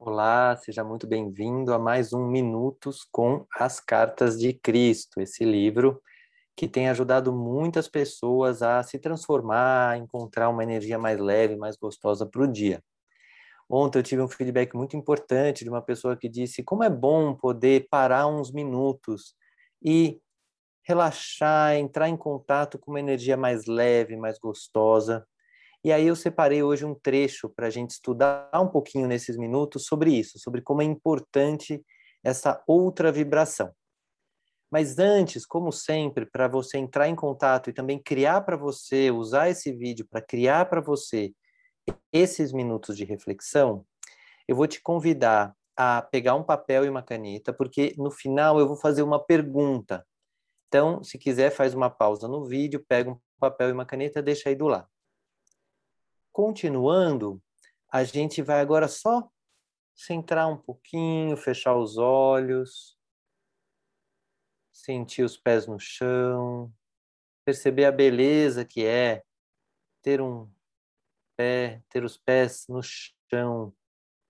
Olá, seja muito bem-vindo a mais um Minutos com as Cartas de Cristo, esse livro que tem ajudado muitas pessoas a se transformar, a encontrar uma energia mais leve, mais gostosa para o dia. Ontem eu tive um feedback muito importante de uma pessoa que disse como é bom poder parar uns minutos e relaxar, entrar em contato com uma energia mais leve, mais gostosa. E aí eu separei hoje um trecho para a gente estudar um pouquinho nesses minutos sobre isso, sobre como é importante essa outra vibração. Mas antes, como sempre, para você entrar em contato e também criar para você, usar esse vídeo para criar para você esses minutos de reflexão, eu vou te convidar a pegar um papel e uma caneta, porque no final eu vou fazer uma pergunta. Então, se quiser, faz uma pausa no vídeo, pega um papel e uma caneta, deixa aí do lado. Continuando, a gente vai agora só centrar um pouquinho, fechar os olhos, sentir os pés no chão, perceber a beleza que é ter um pé, ter os pés no chão,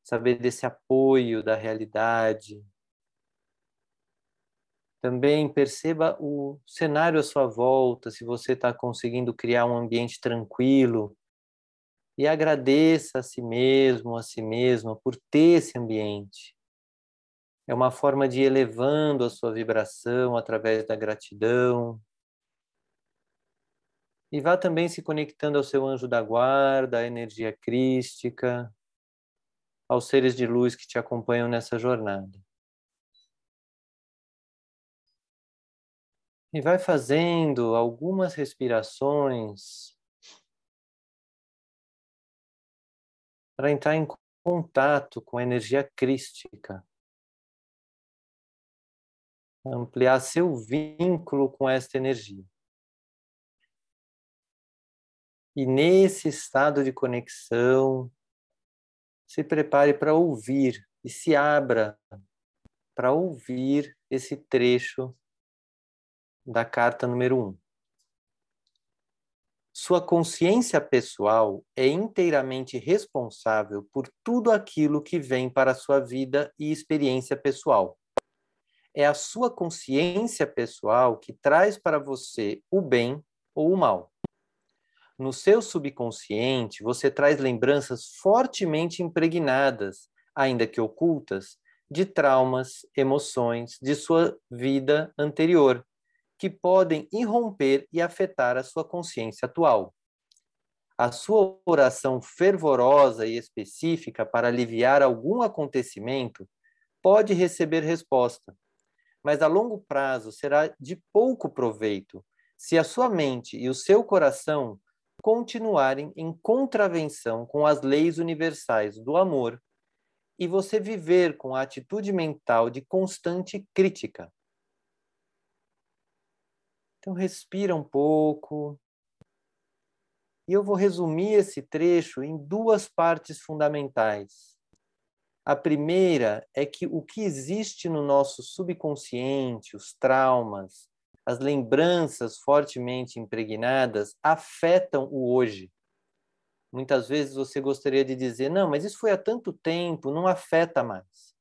saber desse apoio da realidade. Também perceba o cenário à sua volta, se você está conseguindo criar um ambiente tranquilo. E agradeça a si mesmo, a si mesma, por ter esse ambiente. É uma forma de ir elevando a sua vibração através da gratidão, e vá também se conectando ao seu anjo da guarda, à energia crística, aos seres de luz que te acompanham nessa jornada. E vai fazendo algumas respirações para entrar em contato com a energia crística. Ampliar seu vínculo com esta energia. E nesse estado de conexão, se prepare para ouvir e se abra para ouvir esse trecho da carta número 1. Um. Sua consciência pessoal é inteiramente responsável por tudo aquilo que vem para a sua vida e experiência pessoal. É a sua consciência pessoal que traz para você o bem ou o mal no seu subconsciente, você traz lembranças fortemente impregnadas, ainda que ocultas, de traumas, emoções de sua vida anterior, que podem irromper e afetar a sua consciência atual. A sua oração fervorosa e específica para aliviar algum acontecimento pode receber resposta, mas a longo prazo será de pouco proveito se a sua mente e o seu coração continuarem em contravenção com as leis universais do amor e você viver com a atitude mental de constante crítica. Então, respira um pouco. E eu vou resumir esse trecho em duas partes fundamentais. A primeira é que o que existe no nosso subconsciente, os traumas, as lembranças fortemente impregnadas afetam o hoje. Muitas vezes você gostaria de dizer, não, mas isso foi há tanto tempo, não afeta mais.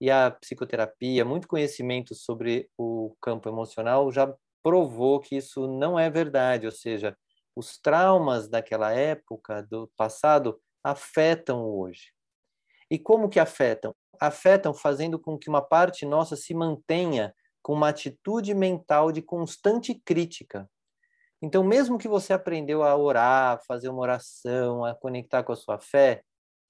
E a psicoterapia, muito conhecimento sobre o campo emocional já provou que isso não é verdade, ou seja, os traumas daquela época, do passado, afetam hoje. E como que afetam? Afetam fazendo com que uma parte nossa se mantenha com uma atitude mental de constante crítica. Então, mesmo que você aprendeu a orar, fazer uma oração, a conectar com a sua fé,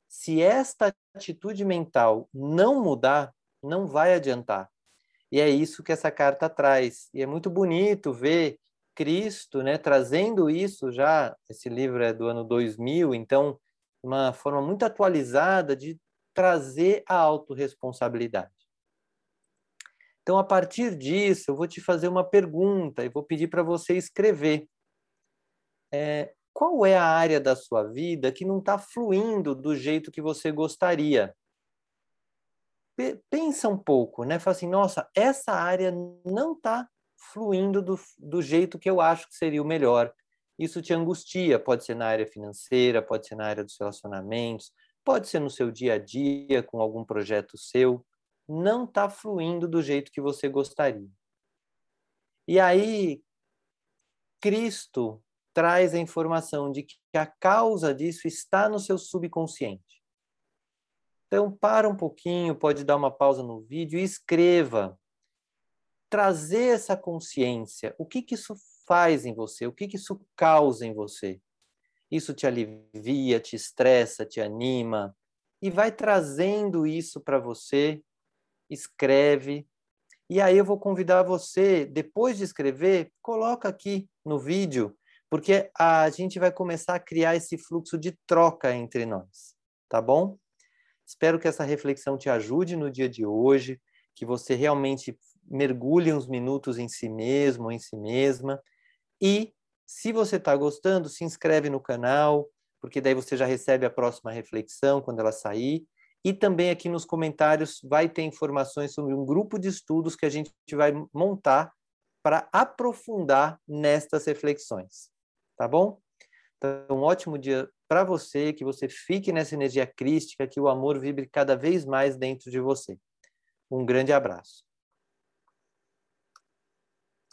se esta atitude mental não mudar, não vai adiantar. E é isso que essa carta traz. E é muito bonito ver Cristo, né, trazendo isso já. Esse livro é do ano 2000, então uma forma muito atualizada de trazer a autorresponsabilidade. Então, a partir disso, eu vou te fazer uma pergunta e vou pedir para você escrever. É, qual é a área da sua vida que não está fluindo do jeito que você gostaria? Pensa um pouco, né? Fala assim, nossa, essa área não está fluindo do, do jeito que eu acho que seria o melhor. Isso te angustia, pode ser na área financeira, pode ser na área dos relacionamentos, pode ser no seu dia a dia, com algum projeto seu, não está fluindo do jeito que você gostaria. E aí, Cristo traz a informação de que a causa disso está no seu subconsciente. Então, para um pouquinho, pode dar uma pausa no vídeo e escreva. Trazer essa consciência. O que, que isso faz em você? O que, que isso causa em você? Isso te alivia, te estressa, te anima? E vai trazendo isso para você. Escreve. E aí eu vou convidar você, depois de escrever, coloca aqui no vídeo porque a gente vai começar a criar esse fluxo de troca entre nós, tá bom? Espero que essa reflexão te ajude no dia de hoje, que você realmente mergulhe uns minutos em si mesmo, em si mesma. E, se você está gostando, se inscreve no canal, porque daí você já recebe a próxima reflexão quando ela sair. E também aqui nos comentários vai ter informações sobre um grupo de estudos que a gente vai montar para aprofundar nestas reflexões tá bom? Então, um ótimo dia para você, que você fique nessa energia crística, que o amor vibre cada vez mais dentro de você. Um grande abraço.